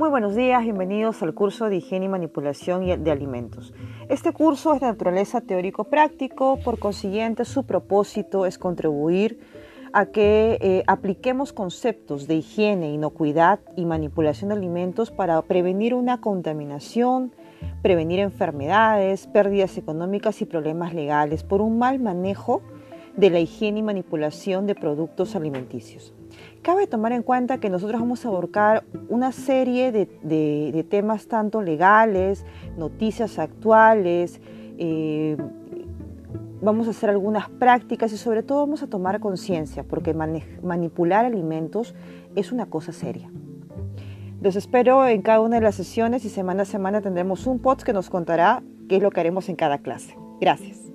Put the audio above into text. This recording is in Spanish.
Muy buenos días, bienvenidos al curso de higiene y manipulación de alimentos. Este curso es de naturaleza teórico-práctico, por consiguiente su propósito es contribuir a que eh, apliquemos conceptos de higiene, inocuidad y manipulación de alimentos para prevenir una contaminación, prevenir enfermedades, pérdidas económicas y problemas legales por un mal manejo de la higiene y manipulación de productos alimenticios. Cabe tomar en cuenta que nosotros vamos a abarcar una serie de, temas tanto legales, noticias actuales, eh, vamos a hacer algunas prácticas y sobre todo vamos a tomar conciencia porque manipular alimentos es una cosa seria. Los espero en cada una de las sesiones y semana a semana tendremos un post que nos contará qué es lo que haremos en cada clase. Gracias.